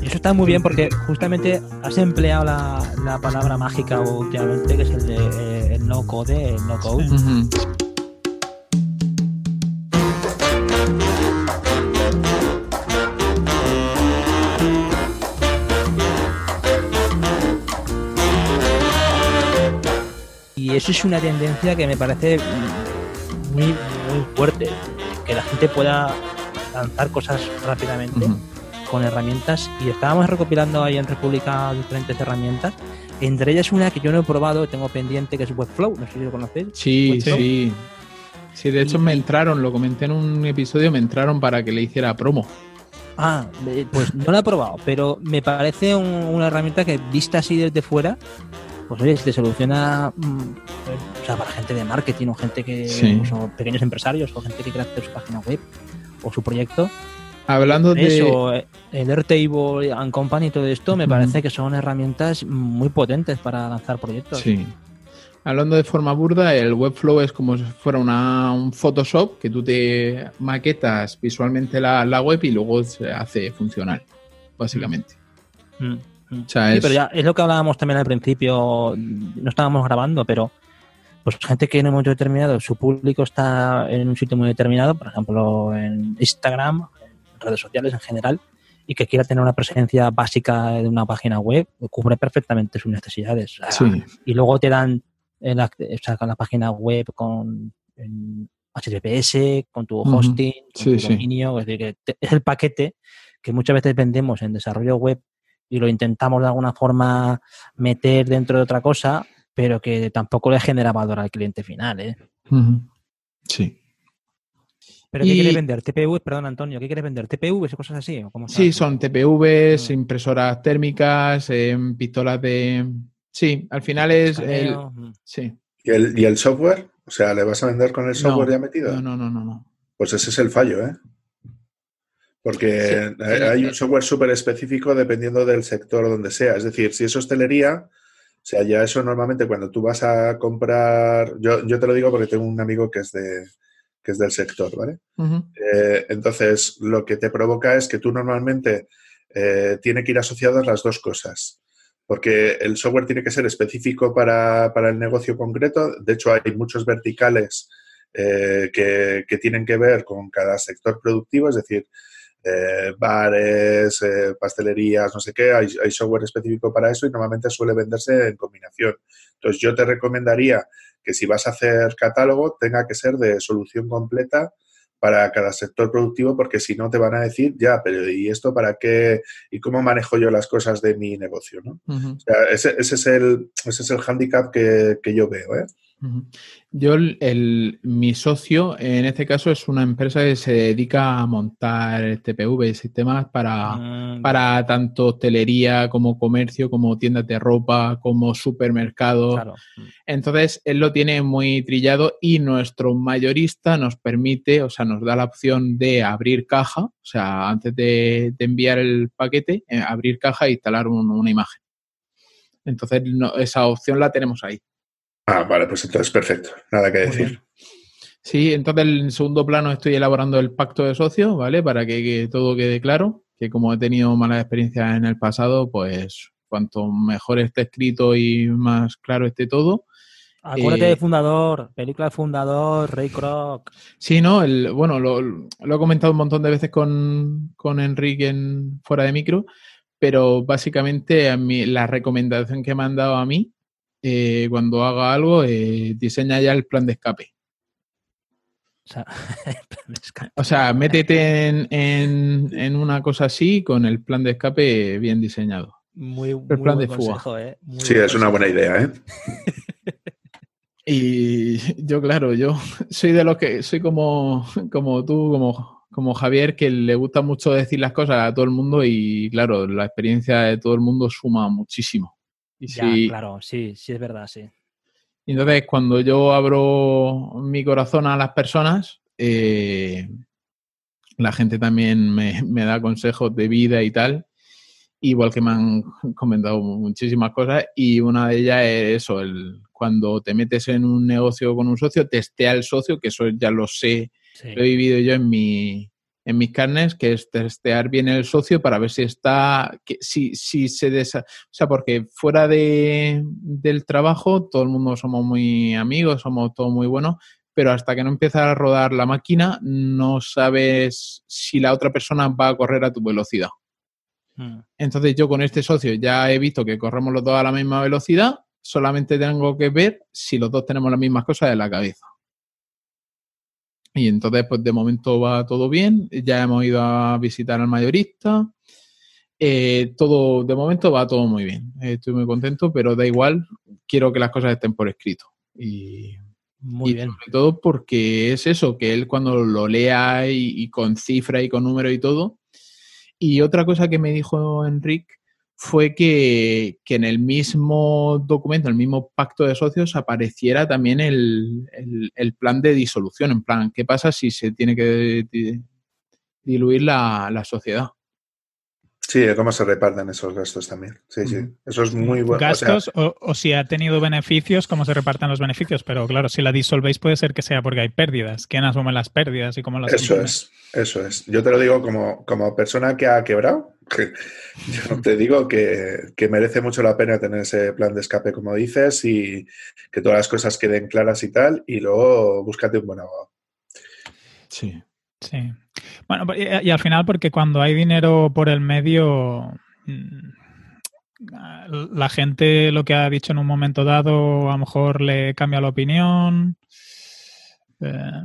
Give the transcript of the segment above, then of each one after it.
Y eso está muy bien porque justamente has empleado la, la palabra mágica últimamente, que es el de eh, el no code, el no code. Y eso es una tendencia que me parece muy, muy fuerte. Que la gente pueda lanzar cosas rápidamente. Con herramientas. Y estábamos recopilando ahí en República diferentes herramientas. Entre ellas una que yo no he probado, tengo pendiente, que es Webflow. No sé si lo conocéis. Sí, Webflow. sí. Sí, de hecho Y- me entraron, lo comenté en un episodio, me entraron para que le hiciera promo. Ah, eh, pues no la he probado, pero me parece un- una herramienta que vista así desde fuera, pues oye, si te soluciona, mm, o sea, para gente de marketing o gente que, Sí. pequeños empresarios o gente que hacer su página web o su proyecto, Hablando de... eso, eh, el Airtable and Company y todo esto, me parece que son herramientas muy potentes para lanzar proyectos. Sí. Hablando de forma burda, el Webflow es como si fuera una, un Photoshop que tú te maquetas visualmente la, la web y luego se hace funcional, básicamente. Mm, mm. O sea, Sí, es- pero ya es lo que hablábamos también al principio, no estábamos grabando, pero pues gente que en un momento determinado su público está en un sitio muy determinado, por ejemplo en Instagram, redes sociales en general, y que quiera tener una presencia básica de una página web, cubre perfectamente sus necesidades. Sí. Y luego te dan sea, con la página web con en HTTPS, con tu hosting, con Sí, tu sí. dominio, es decir, que te- es el paquete que muchas veces vendemos en desarrollo web y lo intentamos de alguna forma meter dentro de otra cosa, pero que tampoco le genera valor al cliente final. ¿eh? Sí. ¿Pero qué quieres vender? ¿TPV? Perdón, Antonio, ¿qué quieres vender? ¿TPVs o cosas así? ¿O cómo Sí, son TPVs, Mm. impresoras térmicas, em, pistolas de... Sí, al final es... el- mm. Sí. ¿Y el, ¿Y el software? O sea, ¿le vas a vender con el software No, ya metido? No, no, no, no. no. Pues ese es el fallo, ¿eh? Porque Sí, hay sí, hay sí. un software súper específico dependiendo del sector donde sea. Es decir, si es hostelería, o sea, ya eso normalmente cuando tú vas a comprar, yo, yo te lo digo porque tengo un amigo que es de que es del sector, ¿vale? Eh, entonces, lo que te provoca es que tú normalmente eh, tiene que ir asociadas las dos cosas. Porque el software tiene que ser específico para, para el negocio concreto. De hecho, hay muchos verticales eh, que, que tienen que ver con cada sector productivo, es decir, eh, bares, eh, pastelerías, no sé qué, hay, hay software específico para eso y normalmente suele venderse en combinación. Entonces, yo te recomendaría que si vas a hacer catálogo, tenga que ser de solución completa para cada sector productivo, porque si no te van a decir, ya, pero ¿y esto para qué? ¿Y cómo manejo yo las cosas de mi negocio? ¿no? Ujú. O sea, ese, ese es el, ese es el hándicap que, que yo veo. ¿eh? Yo, el, mi socio, en este caso, es una empresa que se dedica a montar TPV sistemas para, Mm, para tanto hostelería como comercio, como tiendas de ropa, como supermercados. claro. Entonces, él lo tiene muy trillado y nuestro mayorista nos permite, o sea, nos da la opción de abrir caja, o sea, antes de, de enviar el paquete, eh, abrir caja e instalar un- una imagen. Entonces, no- esa opción la tenemos ahí. Ah, vale, pues entonces perfecto. Nada que decir. Sí, entonces en segundo plano estoy elaborando el pacto de socios, ¿vale? Para que, que todo quede claro, que como he tenido malas experiencias en el pasado, pues cuanto mejor esté escrito y más claro esté todo. Acuérdate Eh, de Fundador, película de Fundador, Ray Kroc. Sí, ¿no? El, bueno, lo, lo he comentado un montón de veces con, con Enrique en, fuera de micro, pero básicamente a mí, la recomendación que me han dado a mí, eh, cuando haga algo, eh, diseña ya el plan de escape. O sea, O sea, métete en, en- en una cosa así con el plan de escape bien diseñado. muy, muy plan buen de fuga. consejo, ¿eh? Muy Sí, buen es una buena idea, ¿eh? Y yo, claro, yo soy de los que soy como, como tú, como, como Javier, que le gusta mucho decir las cosas a todo el mundo y claro, la experiencia de todo el mundo suma muchísimo. Y Ya, si- claro, sí, sí es verdad, sí. entonces, cuando yo abro mi corazón a las personas, eh, la gente también me, me da consejos de vida y tal. Igual que me han comentado muchísimas cosas y una de ellas es eso, el, cuando te metes en un negocio con un socio, testea el socio, que eso ya lo sé, sí. lo he vivido yo en mi, en mis carnes, que es testear bien el socio para ver si está, que, si, si se desa o sea, porque fuera de, del trabajo todo el mundo somos muy amigos, somos todos muy buenos, pero hasta que no empieza a rodar la máquina no sabes si la otra persona va a correr a tu velocidad. Hmm. Entonces yo con este socio ya he visto que corremos los dos a la misma velocidad, solamente tengo que ver si los dos tenemos las mismas cosas en la cabeza. Y entonces, pues de momento va todo bien. Ya hemos ido a visitar al mayorista. Eh, todo, de momento va todo muy bien. estoy muy contento, pero da igual. Quiero que las cosas estén por escrito. Y, muy bien. Sobre todo porque es eso, que él cuando lo lea y, y con cifra y con número y todo. Y otra cosa que me dijo Enrique fue que, en el mismo documento, el mismo pacto de socios, apareciera también el, plan de disolución. En plan, ¿qué pasa si se tiene que diluir la, sociedad? Sí, cómo se reparten esos gastos también. Sí, sí. Eso es muy bueno. Gastos o, si ha tenido beneficios, cómo se reparten los beneficios. Pero claro, si la disolvéis puede ser que sea porque hay pérdidas. ¿Quién asume las pérdidas y cómo las Eso es, eso es. Yo te lo digo como, como persona que ha quebrado yo te digo que, merece mucho la pena tener ese plan de escape, como dices, y que todas las cosas queden claras y tal, y luego búscate un buen abogado. Sí. Sí. Bueno, y, al final, porque cuando hay dinero por el medio, mm, la gente lo que ha dicho en un momento dado a lo mejor le cambia la opinión. Eh,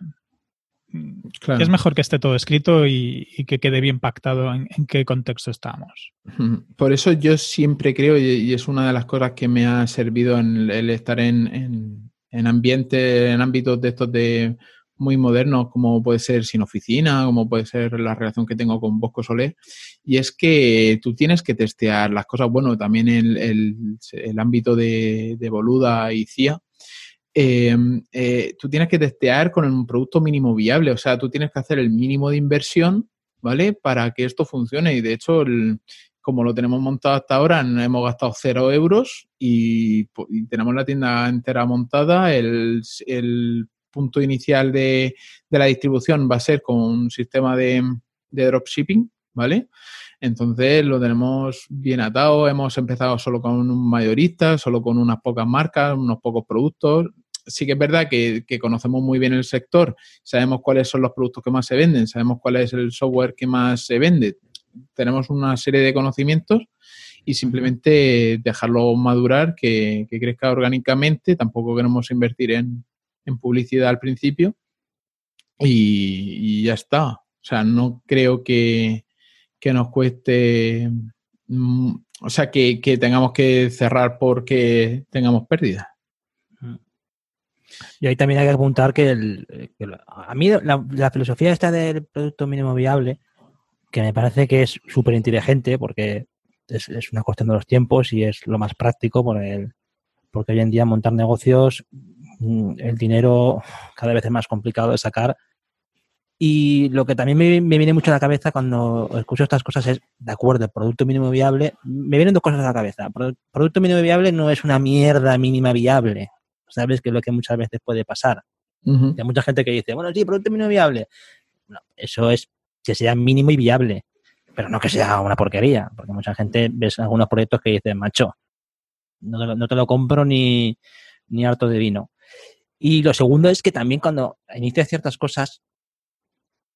es mejor que esté todo escrito y, que quede bien pactado en, qué contexto estamos. Por eso yo siempre creo, y, es una de las cosas que me ha servido en el estar en, en, ambientes, en ámbitos de estos de muy modernos, como puede ser sin oficina, como puede ser la relación que tengo con Bosco Soler, y es que tú tienes que testear las cosas, bueno, también el, el, ámbito de, de Boluda y CIA, Em, eh, tú tienes que testear con un producto mínimo viable, o sea, tú tienes que hacer el mínimo de inversión, ¿vale? Para que esto funcione. Y de hecho, como lo tenemos montado hasta ahora, hemos gastado cero euros y, tenemos la tienda entera montada. El, punto inicial de, la distribución va a ser con un sistema de, de dropshipping, ¿vale? Entonces lo tenemos bien atado. Hemos empezado solo con un mayorista, solo con unas pocas marcas, unos pocos productos sí que es verdad que, conocemos muy bien el sector, sabemos cuáles son los productos que más se venden, sabemos cuál es el software que más se vende, tenemos una serie de conocimientos y simplemente dejarlo madurar, que, crezca orgánicamente, tampoco queremos invertir en, publicidad al principio y, ya está. O sea, no creo que, nos cueste, mm, o sea, que, que tengamos que cerrar porque tengamos pérdidas. Y ahí también hay que apuntar que, a mí la, filosofía esta del producto mínimo viable, que me parece que es súper inteligente porque es, una cuestión de los tiempos y es lo más práctico por el, porque hoy en día montar negocios, mm, el dinero cada vez es más complicado de sacar. Y lo que también me, me, viene mucho a la cabeza cuando escucho estas cosas es, de acuerdo, el producto mínimo viable, me vienen dos cosas a la cabeza. Producto mínimo viable no es una mierda mínima viable. ¿Sabes? Que es lo que muchas veces puede pasar. Hay mucha gente que dice, bueno, sí, producto mínimo viable. No, eso es que sea mínimo y viable, pero no que sea una porquería, porque mucha gente ves algunos proyectos que dicen, macho, no te lo, compro ni, ni harto de vino. Y lo segundo es que también cuando inicias ciertas cosas,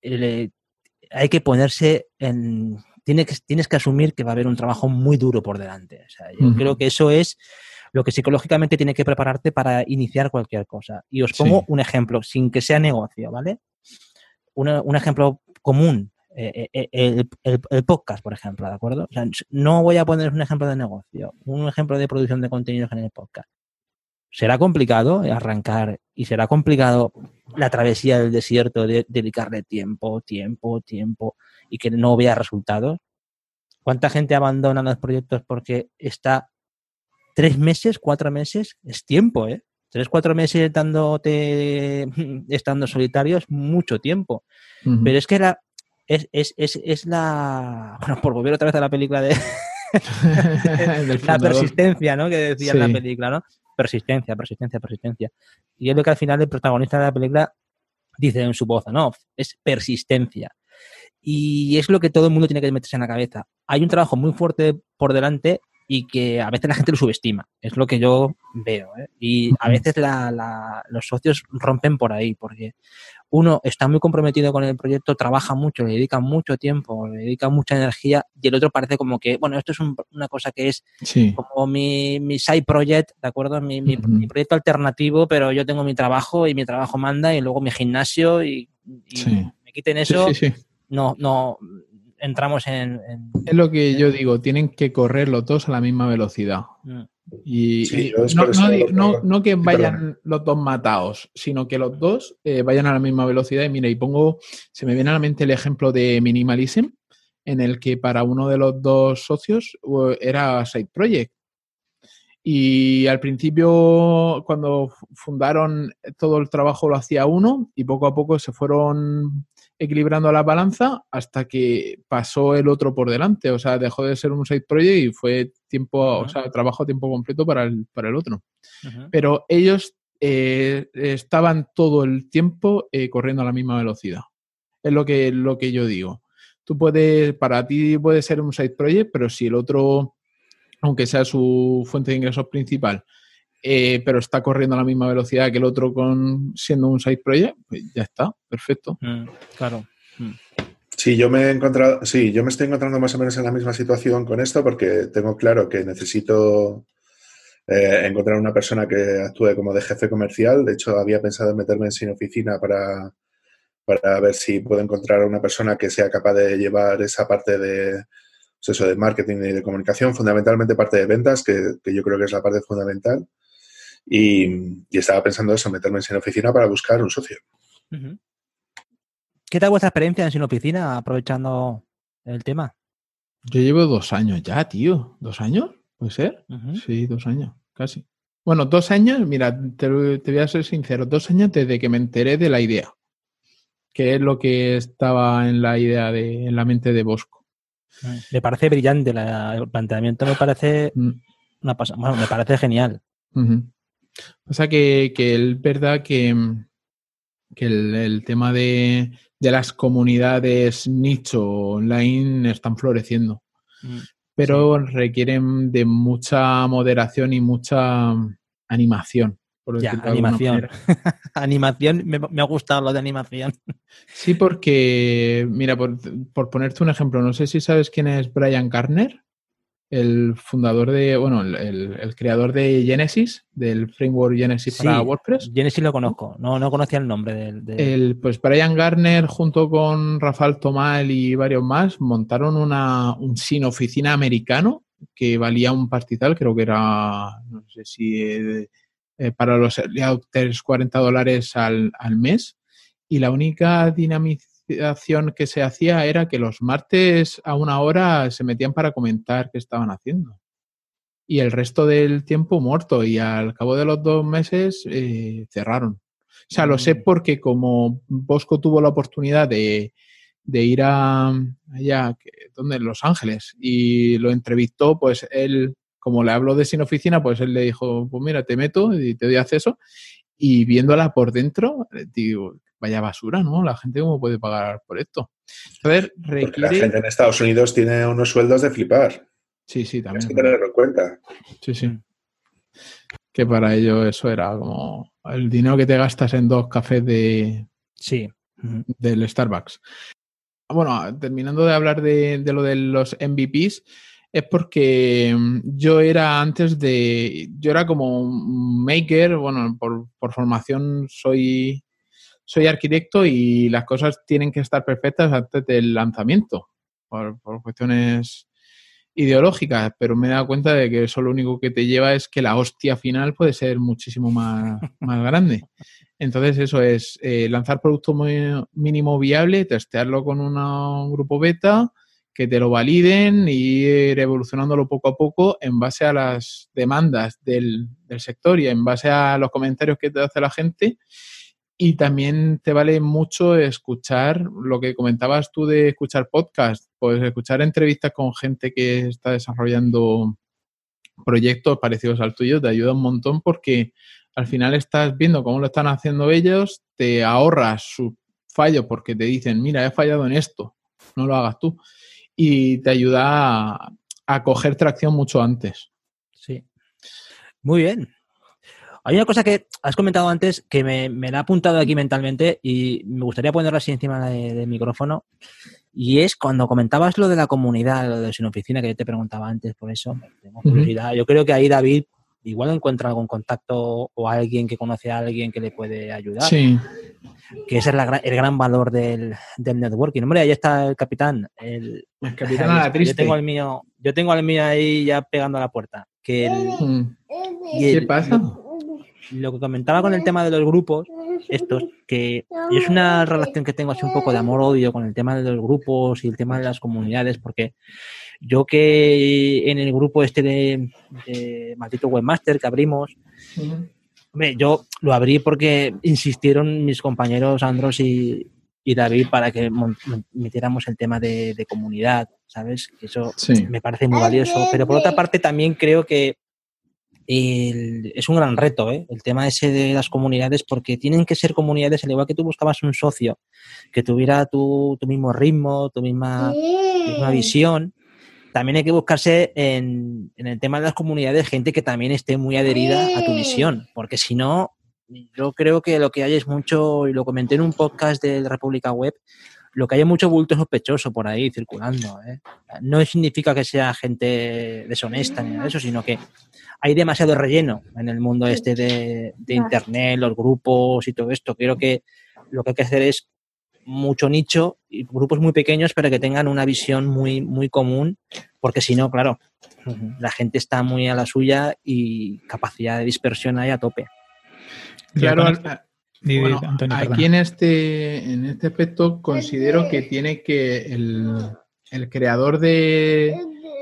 hay que ponerse en... Tienes que, tienes que asumir que va a haber un trabajo muy duro por delante. O sea, yo creo que eso es lo que psicológicamente tiene que prepararte para iniciar cualquier cosa. Y os pongo un ejemplo, sin que sea negocio, ¿vale? un ejemplo común, eh, eh, eh, el, podcast, por ejemplo, ¿de acuerdo? O sea, no voy a poner un ejemplo de negocio, un ejemplo de producción de contenidos en el podcast. Será complicado arrancar y será complicado la travesía del desierto de dedicarle tiempo, tiempo, tiempo y que no vea resultados. ¿Cuánta gente abandona los proyectos porque está tres meses, cuatro meses, es tiempo, ¿eh? Tres, cuatro meses dándote, estando solitario es mucho tiempo. Pero es que era, es, es, es, es, la, bueno, por volver otra vez a la película de la persistencia, ¿no? Que decía en la película, ¿no? Persistencia, persistencia, persistencia. Y es lo que al final el protagonista de la película dice en su voz, no, es persistencia. Y es lo que todo el mundo tiene que meterse en la cabeza. Hay un trabajo muy fuerte por delante y que a veces la gente lo subestima. Es lo que yo veo. ¿eh? Y a veces los socios rompen por ahí, porque uno está muy comprometido con el proyecto, trabaja mucho, le dedica mucho tiempo, le dedica mucha energía, y el otro parece como que, bueno, esto es una cosa que es como mi, mi, side project, ¿de acuerdo? Mi, mi, proyecto alternativo, pero yo tengo mi trabajo y mi trabajo manda, y luego mi gimnasio, y, me quiten eso. no, no, entramos en, Es lo que yo digo, tienen que correr los dos a la misma velocidad. Mm. Y, no, que vayan los dos matados, sino que los dos eh, vayan a la misma velocidad. Y mira, y pongo, se me viene a la mente el ejemplo de Minimalism, en el que para uno de los dos socios era Side Project. Y al principio, cuando fundaron, todo el trabajo lo hacía uno y poco a poco se fueron equilibrando la balanza hasta que pasó el otro por delante. O sea, dejó de ser un side project y fue tiempo, o sea, trabajo a tiempo completo para el, para el otro. Pero ellos eh, estaban todo el tiempo eh, corriendo a la misma velocidad. Es lo que, lo que yo digo. Tú puedes, para ti puede ser un side project, pero si el otro, aunque sea su fuente de ingresos principal, eh, pero está corriendo a la misma velocidad que el otro con siendo un side project, pues ya está, perfecto. Mm, claro. Mm. Sí, yo me he encontrado, sí, yo me estoy encontrando más o menos en la misma situación con esto porque tengo claro que necesito eh, encontrar una persona que actúe como de jefe comercial. De hecho, había pensado en meterme en sin oficina para, para ver si puedo encontrar a una persona que sea capaz de llevar esa parte de, pues eso, de marketing y de comunicación, fundamentalmente parte de ventas, que, que yo creo que es la parte fundamental. Y, estaba pensando eso, meterme en sin oficina para buscar un socio. ¿Qué tal vuestra experiencia en sin oficina, aprovechando el tema? Yo llevo dos años ya, tío. ¿Dos años? ¿Puede ser? Sí, dos años, casi. Bueno, dos años, mira, te, voy a ser sincero, dos años desde que me enteré de la idea, que es lo que estaba en la idea de, en la mente de Bosco. Me parece brillante el planteamiento, me parece mm. una bueno, me parece genial. O sea que, que es verdad que, que el, tema de, las comunidades nicho online están floreciendo. Mm, pero requieren de mucha moderación y mucha animación. ya, animación. animación, me, ha gustado lo de animación. Sí, porque, mira, por, por, ponerte un ejemplo, no sé si sabes quién es Brian Garner el fundador de, bueno, el, creador de Genesis, del framework Genesis para WordPress. Genesis lo conozco, no, no conocía el nombre del... El, pues Brian Garner junto con Rafael Tomal y varios más montaron una, un sin oficina americano que valía un pastizal, creo que era, no sé si eh, eh, para los authors 40 dólares al, al mes. Y la única que se hacía era que los martes a una hora se metían para comentar qué estaban haciendo. Y el resto del tiempo muerto. Y al cabo de los dos meses eh, cerraron. O sea, lo sé mm. porque como Bosco tuvo la oportunidad de, ir a allá, donde en Los Ángeles, y lo entrevistó, pues él, como le habló de sin oficina, pues él le dijo, pues mira, te meto y te doy acceso. Y viéndola por dentro, digo, vaya basura, ¿no? La gente cómo puede pagar por esto. Ver, requiere... La gente en Estados Unidos tiene unos sueldos de flipar. Sí, sí, también. Tienes que tenerlo en cuenta. Sí, sí. Que para ello eso era como el dinero que te gastas en dos cafés de... Sí. Del Starbucks. Bueno, terminando de hablar de, de lo de los MVPs, es porque yo era antes de, yo era como un maker, bueno, por, por formación soy soy arquitecto y las cosas tienen que estar perfectas antes del lanzamiento, por, cuestiones ideológicas, pero me he dado cuenta de que eso lo único que te lleva es que la hostia final puede ser muchísimo más, más grande. Entonces eso es eh, lanzar producto muy mínimo viable, testearlo con un grupo beta, que te lo validen y ir evolucionándolo poco a poco en base a las demandas del, del sector y en base a los comentarios que te hace la gente y también te vale mucho escuchar lo que comentabas tú de escuchar podcast, pues escuchar entrevistas con gente que está desarrollando proyectos parecidos al tuyo te ayuda un montón porque al final estás viendo cómo lo están haciendo ellos, te ahorras su fallo porque te dicen, mira, he fallado en esto, no lo hagas tú. Y te ayuda a, a coger tracción mucho antes. Sí. Muy bien. Hay una cosa que has comentado antes que me, me la ha apuntado aquí mentalmente y me gustaría ponerla así encima del micrófono. Y es cuando comentabas lo de la comunidad, lo de sin oficina, que yo te preguntaba antes, por eso tengo curiosidad. Yo creo que ahí David igual encuentra algún contacto o alguien que conoce a alguien que le puede ayudar. Sí. Que ese es el gran valor del, del networking. Hombre, ahí está el capitán. El, el capitán a la triste. Yo tengo el mío, yo tengo el mío ahí ya pegando a la puerta. Que el, Mm. ¿Qué pasa? Lo que comentaba con el tema de los grupos, estos, que es una relación que tengo así un poco de amor-odio con el tema de los grupos y el tema de las comunidades, porque yo que en el grupo este de, de Maldito Webmaster que abrimos, hombre, yo lo abrí porque insistieron mis compañeros Andros y, y David para que metiéramos el tema de, de comunidad, ¿sabes? Que Eso Sí. me parece muy valioso, pero por otra parte también creo que el- es un gran reto ¿eh? el tema ese de las comunidades porque tienen que ser comunidades al igual que tú buscabas un socio que tuviera tu, tu mismo ritmo, tu misma, misma visión. También hay que buscarse en, en el tema de las comunidades gente que también esté muy adherida a tu visión, porque si no, yo creo que lo que hay es mucho, y lo comenté en un podcast de República Web, lo que hay es mucho bulto sospechoso por ahí circulando. ¿eh? No significa que sea gente deshonesta ni nada de eso, sino que hay demasiado relleno en el mundo este de, de Internet, los grupos y todo esto. Creo que lo que hay que hacer es mucho nicho y grupos muy pequeños para que tengan una visión muy, muy común, porque si no, claro, la gente está muy a la suya y capacidad de dispersión hay a tope. Claro, bueno, Antonio, aquí en este, en este aspecto considero que tiene que el, el creador de,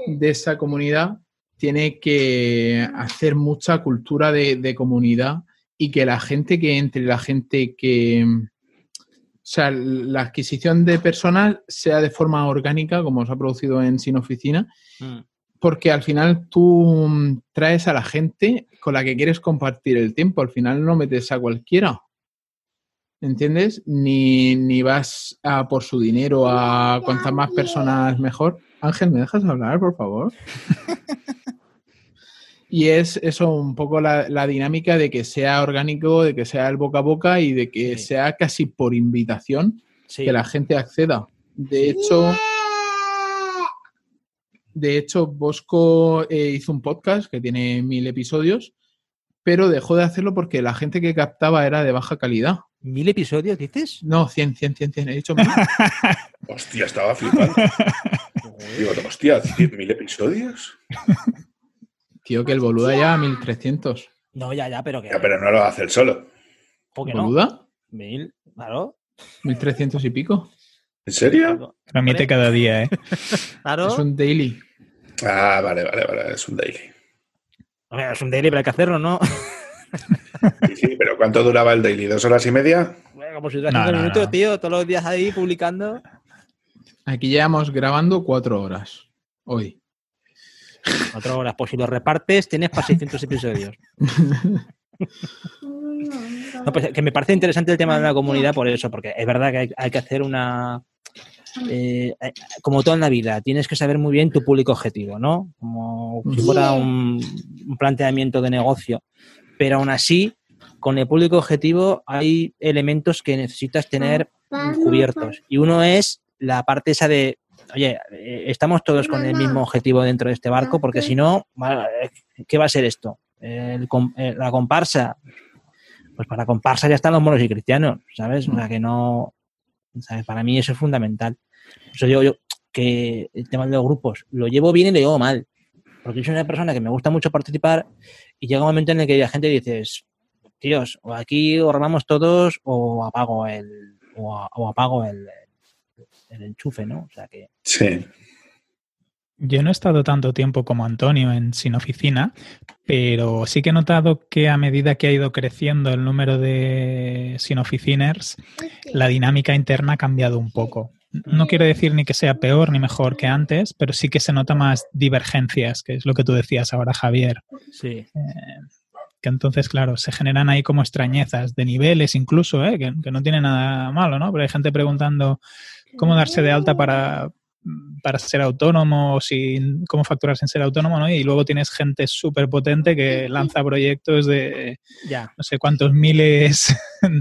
de esa comunidad tiene que hacer mucha cultura de, de comunidad y que la gente que entre, la gente que... O sea, la adquisición de personas sea de forma orgánica, como se ha producido en Sin Oficina, porque al final tú mm, traes a la gente con la que quieres compartir el tiempo. Al final no metes a cualquiera. ¿Entiendes? Ni, ni vas a por su dinero a cuantas más personas mejor. Ángel, ¿me dejas hablar, por favor? y es eso un poco la, la dinámica de que sea orgánico, de que sea el boca a boca y de que Sí. sea casi por invitación Sí. que la gente acceda. De hecho, de hecho, Bosco eh, hizo un podcast que tiene mil episodios, pero dejó de hacerlo porque la gente que captaba era de baja calidad. ¿Mil episodios dices? No, 100, 100, 100, 100. He dicho mil. Hostia, estaba flipando. Digo, hostia, ¿100.000 episodios? Tío, que el boluda ya 1300. No, ya, ya, pero que. Ya, pero no lo hace él solo. ¿Por qué no? ¿Boluda? Mil, claro. 1300 y pico. ¿En serio? Emite cada día, ¿eh? Claro. Es un daily. Ah, vale, vale, vale, es un daily. Es un daily, pero hay que hacerlo, ¿no? Sí, sí, pero ¿cuánto duraba el daily? ¿Dos horas y media? Bueno, como si No, cinco no, minutos, no. tío, todos los días ahí publicando. Aquí llevamos grabando cuatro horas. Hoy. Cuatro horas, pues si lo repartes, tienes para 600 episodios. No, pues, que me parece interesante el tema de la comunidad por eso, porque es verdad que hay, hay que hacer una. eh, eh, como todo en la vida, tienes que saber muy bien tu público objetivo, ¿no? Como si fuera un, un planteamiento de negocio. Pero aún así, con el público objetivo hay elementos que necesitas tener cubiertos. Y uno es la parte esa de, oye, eh, estamos todos con el mismo objetivo dentro de este barco, porque si no, eh, ¿qué va a ser esto? El eh, la comparsa. Pues para comparsa ya están los moros y cristianos, ¿sabes? O sea que no. ¿sabes? Para mí eso es fundamental. Por eso digo yo que el tema de los grupos lo llevo bien y lo llevo mal. Porque yo soy una persona que me gusta mucho participar y llega un momento en el que la gente dices, tíos, o aquí o remamos todos o apago el. o, o apago el, el enchufe, ¿no? O sea que. Sí. Yo no he estado tanto tiempo como Antonio en Sin Oficina, pero sí que he notado que a medida que ha ido creciendo el número de Sin Oficiners, la dinámica interna ha cambiado un poco. No quiero decir ni que sea peor ni mejor que antes, pero sí que se nota más divergencias, que es lo que tú decías ahora, Javier. Sí. Eh, que entonces, claro, se generan ahí como extrañezas de niveles incluso, ¿eh? que, no tiene nada malo, ¿no? Pero hay gente preguntando cómo darse de alta para, para ser autónomo, sin, cómo facturar sin ser autónomo, ¿no? Y luego tienes gente súper potente que lanza proyectos de ya. no sé cuántos miles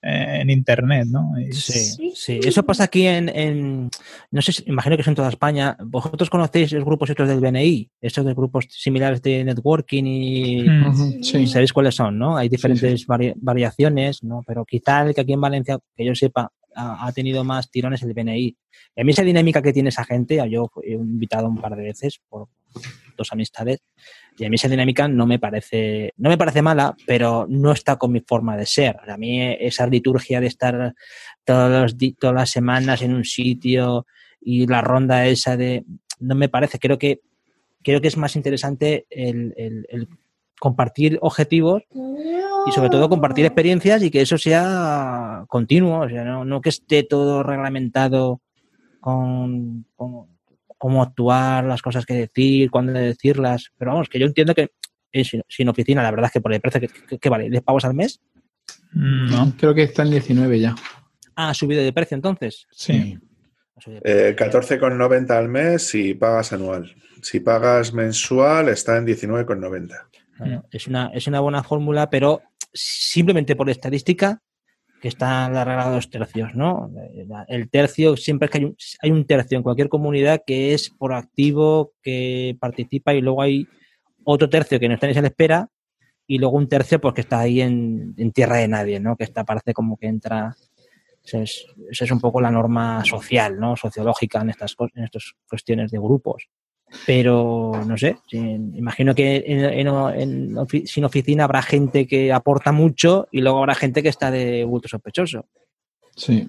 en internet, ¿no? Sí, sí. Eso pasa aquí en, no sé, imagino que es en toda España. ¿Vosotros conocéis los grupos estos del BNI? Estos de grupos similares de networking y mm. sabéis cuáles son, ¿no? Hay diferentes variaciones, ¿no? Pero quizá el que aquí en Valencia, que yo sepa, ha, tenido más tirones el BNI. Y a mí esa dinámica que tiene esa gente, yo he invitado un par de veces por dos amistades, y a mí esa dinámica no me parece, no me parece mala, pero no está con mi forma de ser. A mí esa liturgia de estar todos todas las semanas en un sitio y la ronda esa de no me parece. Creo que creo que es más interesante el, el compartir objetivos y sobre todo compartir experiencias y que eso sea continuo, o sea, no, que esté todo reglamentado con, cómo actuar, las cosas que decir, cuándo decirlas, pero vamos, que yo entiendo que sin, oficina, la verdad es que por el precio que, vale, ¿10 pagos al mes? Mm, no, creo que está en 19 ya. Ah, ha subido de precio entonces. Sí. Eh, 14,90 al mes si pagas anual. Si pagas mensual está en 19,90. Mm. es, una, es una buena fórmula, pero simplemente por estadística, que está la regla de los tercios, ¿no? El tercio, siempre es que hay un, hay un tercio en cualquier comunidad que es proactivo, que participa y luego hay otro tercio que no está ni se le espera y luego un tercio pues que está ahí en, tierra de nadie, ¿no? Que está, parece como que entra... Esa es, es un poco la norma social, ¿no? Sociológica en estas, en estas cuestiones de grupos. Pero no sé, imagino que sin oficina habrá gente que aporta mucho y luego habrá gente que está de bulto sospechoso. Sí.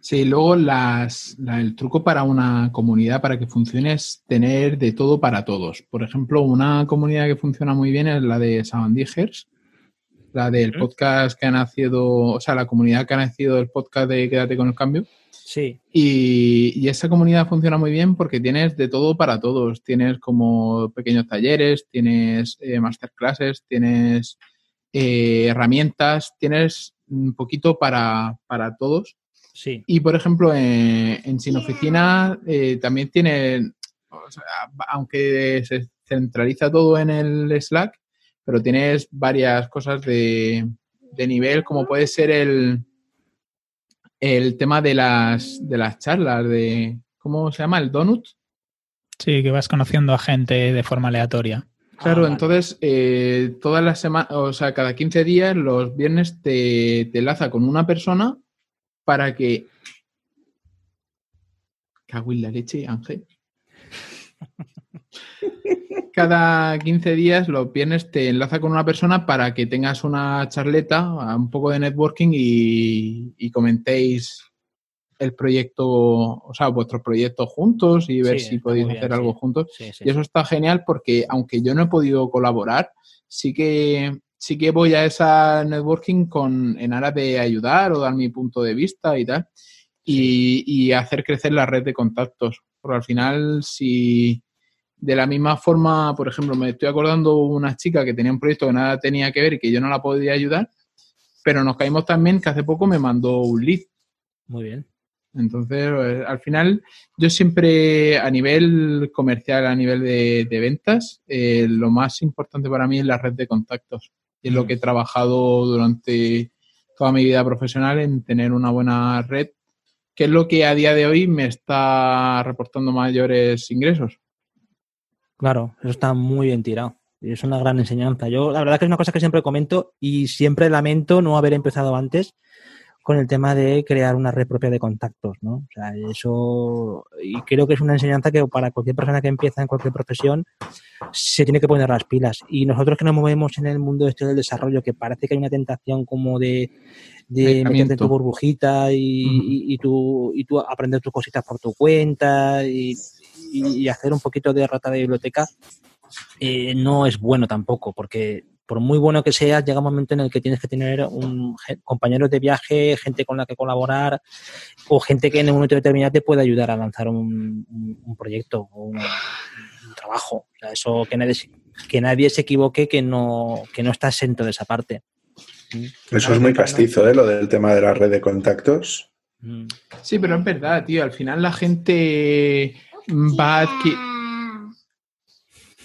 Sí, luego las, el truco para una comunidad, para que funcione, es tener de todo para todos. Por ejemplo, una comunidad que funciona muy bien es la de Sabandijers, la del podcast que ha nacido, o sea, la comunidad que ha nacido del podcast de Quédate con el Cambio. Sí. Y, esa comunidad funciona muy bien porque tienes de todo para todos. Tienes como pequeños talleres, tienes eh, masterclasses, tienes eh, herramientas, tienes un poquito para, todos. Sí. Y por ejemplo, en Sin Oficina eh, también tiene, aunque se centraliza todo en el Slack, pero tienes varias cosas de, de nivel, como puede ser el, el tema de las, de las charlas, de, ¿cómo se llama? ¿El donut? Sí, que vas conociendo a gente de forma aleatoria. Claro, ah, entonces eh, todas las semanas, o sea, cada 15 días, los viernes te, te enlaza con una persona para que... Cago en la leche, Ángel. Cada 15 días, los viernes, te enlaza con una persona para que tengas una charleta, un poco de networking y, comentéis el proyecto, o sea, vuestros proyectos juntos y ver si podéis hacer algo juntos. y eso está genial porque aunque yo no he podido colaborar, sí que sí que voy a esa networking con en aras de ayudar o dar mi punto de vista y tal y, y hacer crecer la red de contactos. Porque al final, si, de la misma forma, por ejemplo, me estoy acordando una chica que tenía un proyecto que nada tenía que ver y que yo no la podía ayudar, pero nos caímos también que hace poco me mandó un lead. Muy bien. Entonces, eh, al final, yo siempre a nivel comercial, a nivel de, ventas, eh, lo más importante para mí es la red de contactos. Y es lo mm. que he trabajado durante toda mi vida profesional en tener una buena red, que es lo que a día de hoy me está reportando mayores ingresos. Claro, eso está muy bien tirado. Y es una gran enseñanza. Yo, la verdad que es una cosa que siempre comento y siempre lamento no haber empezado antes con el tema de crear una red propia de contactos, ¿no? O sea, eso, y creo que es una enseñanza que para cualquier persona que empieza en cualquier profesión se tiene que poner las pilas. Y nosotros que nos movemos en el mundo este del desarrollo, que parece que hay una tentación como de, de meterte tu burbujita y, y, tú, y tú aprender tus cositas por tu cuenta y y, hacer un poquito de rata de biblioteca eh, no es bueno tampoco, porque por muy bueno que seas, llega un momento en el que tienes que tener un compañeros de viaje, gente con la que colaborar o gente que en un momento determinado te pueda ayudar a lanzar un, proyecto o un, trabajo. O sea, eso que que nadie se equivoque que no, que no está exento de esa parte. Eso es muy castizo, ¿eh? Lo del tema de la red de contactos. Mm. Sí, pero es verdad, tío. Al final la gente va a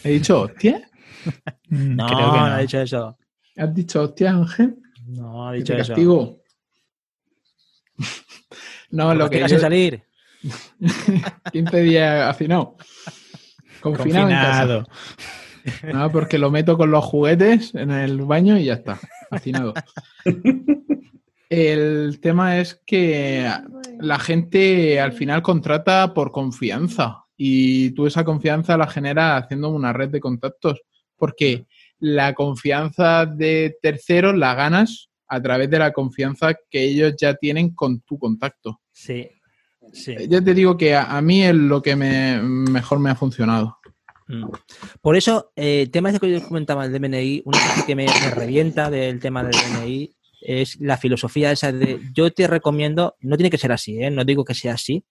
¿He dicho hostia? no, Creo que no, ha dicho eso. ¿Has dicho hostia, Ángel? No, ha dicho eso. castigo? no, lo que. Yo... salir. 15 días hacinado. Confinado. Confinado. No, porque lo meto con los juguetes en el baño y ya está. Hacinado. El tema es que la gente al final contrata por confianza y tú esa confianza la generas haciendo una red de contactos porque la confianza de terceros la ganas a través de la confianza que ellos ya tienen con tu contacto. Sí, sí. Ya te digo que a, mí es lo que me, mejor me ha funcionado. Mm. Por eso, el eh, tema ese que yo comentaba del DNI, una cosa que me, revienta del tema del DNI es la filosofía esa de yo te recomiendo, no tiene que ser así, ¿eh? no digo que sea así,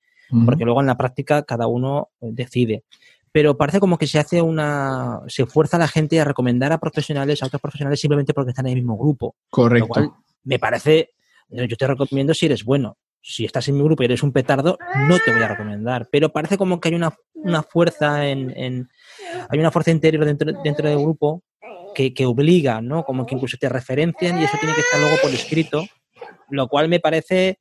porque luego en la práctica cada uno decide. Pero parece como que se hace una. se fuerza a la gente a recomendar a profesionales, a otros profesionales simplemente porque están en el mismo grupo. Correcto. Lo cual me parece. Yo te recomiendo si eres bueno. Si estás en mi grupo y eres un petardo, no te voy a recomendar. Pero parece como que hay una, una fuerza en, Hay una fuerza interior dentro, dentro del grupo que, que, obliga, ¿no? Como que incluso te referencian y eso tiene que estar luego por escrito, lo cual me parece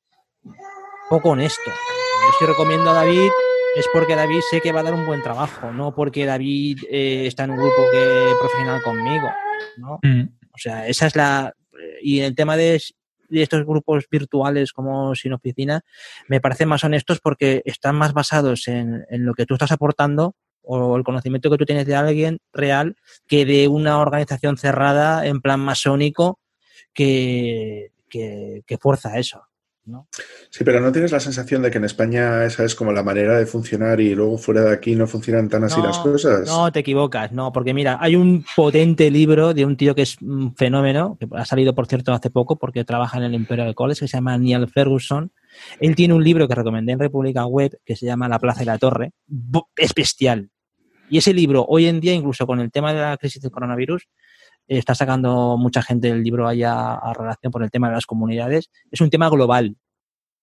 poco honesto. Yo sí recomiendo a David es porque David sé que va a dar un buen trabajo, no porque David eh, está en un grupo que, profesional conmigo, ¿no? Mm. O sea, esa es la... Y el tema de, estos grupos virtuales como Sin Oficina me parecen más honestos porque están más basados en, en lo que tú estás aportando o el conocimiento que tú tienes de alguien real que de una organización cerrada en plan masónico que, que, que fuerza eso. Sí, pero ¿no tienes la sensación de que en España esa es como la manera de funcionar y luego fuera de aquí no funcionan tan así las cosas? No, te equivocas, no, porque mira, hay un potente libro de un tío que es un fenómeno, que ha salido, por cierto, hace poco porque trabaja en el Imperial College, que se llama Neil Ferguson. Él tiene un libro que recomendé en República Web que se llama La Plaza y la Torre. Es bestial. Y ese libro, hoy en día, incluso con el tema de la crisis del coronavirus, está sacando mucha gente el libro allá a relación por el tema de las comunidades. Es un tema global.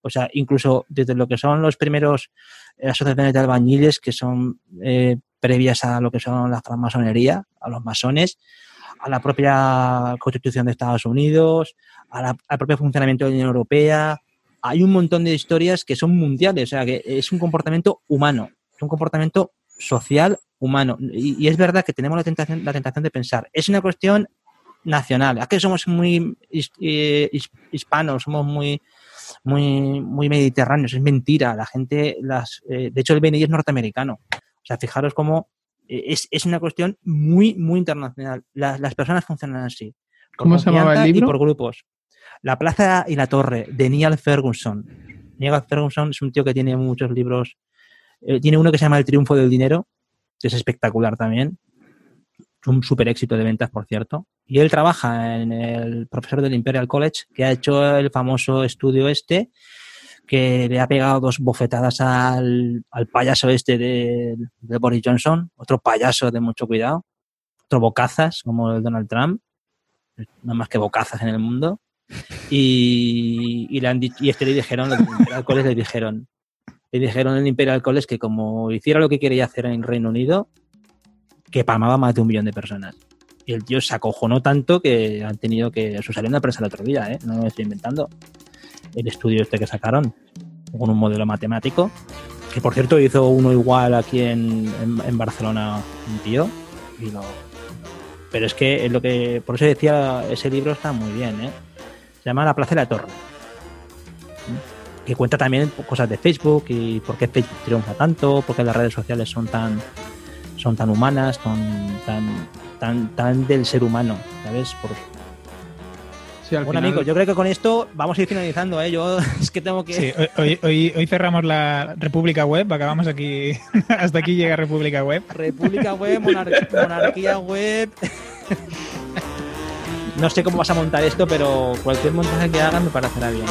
O sea, incluso desde lo que son los primeros eh, asociaciones de albañiles que son eh, previas a lo que son la francmasonería, a los masones, a la propia Constitución de Estados Unidos, al propio funcionamiento de la Unión Europea. Hay un montón de historias que son mundiales, o sea, que es un comportamiento humano, es un comportamiento social humano. Y, es verdad que tenemos la tentación, la tentación de pensar, es una cuestión nacional, que somos muy eh, hispanos, somos muy, muy, muy mediterráneos, es mentira, la gente, las, eh, de hecho el BNI es norteamericano. O sea, fijaros cómo eh, es, es una cuestión muy, muy internacional. las personas funcionan así. ¿Cómo se llama el libro? Y por grupos. La Plaza y la Torre, de Neil Ferguson. Neil Ferguson es un tío que tiene muchos libros. tiene uno que se llama El Triunfo del Dinero, es espectacular también. Un súper éxito de ventas, por cierto. Y él trabaja en el profesor del Imperial College, que ha hecho el famoso estudio este, que le ha pegado dos bofetadas al, payaso este de, Boris Johnson, otro payaso de mucho cuidado, otro bocazas como el Donald Trump, no más que bocazas en el mundo. Y, y, le han y este le dijeron, Imperial College le dijeron, le dijeron en Imperial College que como hiciera lo que quería hacer en Reino Unido, que palmaba más de un millón de personas. Y el tío se acojonó tanto que han tenido que. Eso salió en la prensa el otro día, ¿eh? No me estoy inventando. El estudio este que sacaron con un modelo matemático. Que por cierto hizo uno igual aquí en, en, Barcelona un tío. Lo... Pero es que lo que. Por eso decía, ese libro está muy bien, ¿eh? Se llama La Plaza de la Torre que cuenta también cosas de Facebook y por qué Facebook triunfa tanto, por qué las redes sociales son tan son tan humanas, tan tan tan, tan del ser humano, ¿sabes? Por... bueno, amigos, yo creo que con esto vamos a ir finalizando, ¿eh? Yo es que tengo que... Sí, hoy, hoy, hoy cerramos la República Web, acabamos aquí, hasta aquí llega República Web. República Web, monarquía Web... no sé cómo vas a montar esto, pero cualquier montaje que hagan me parecerá bien.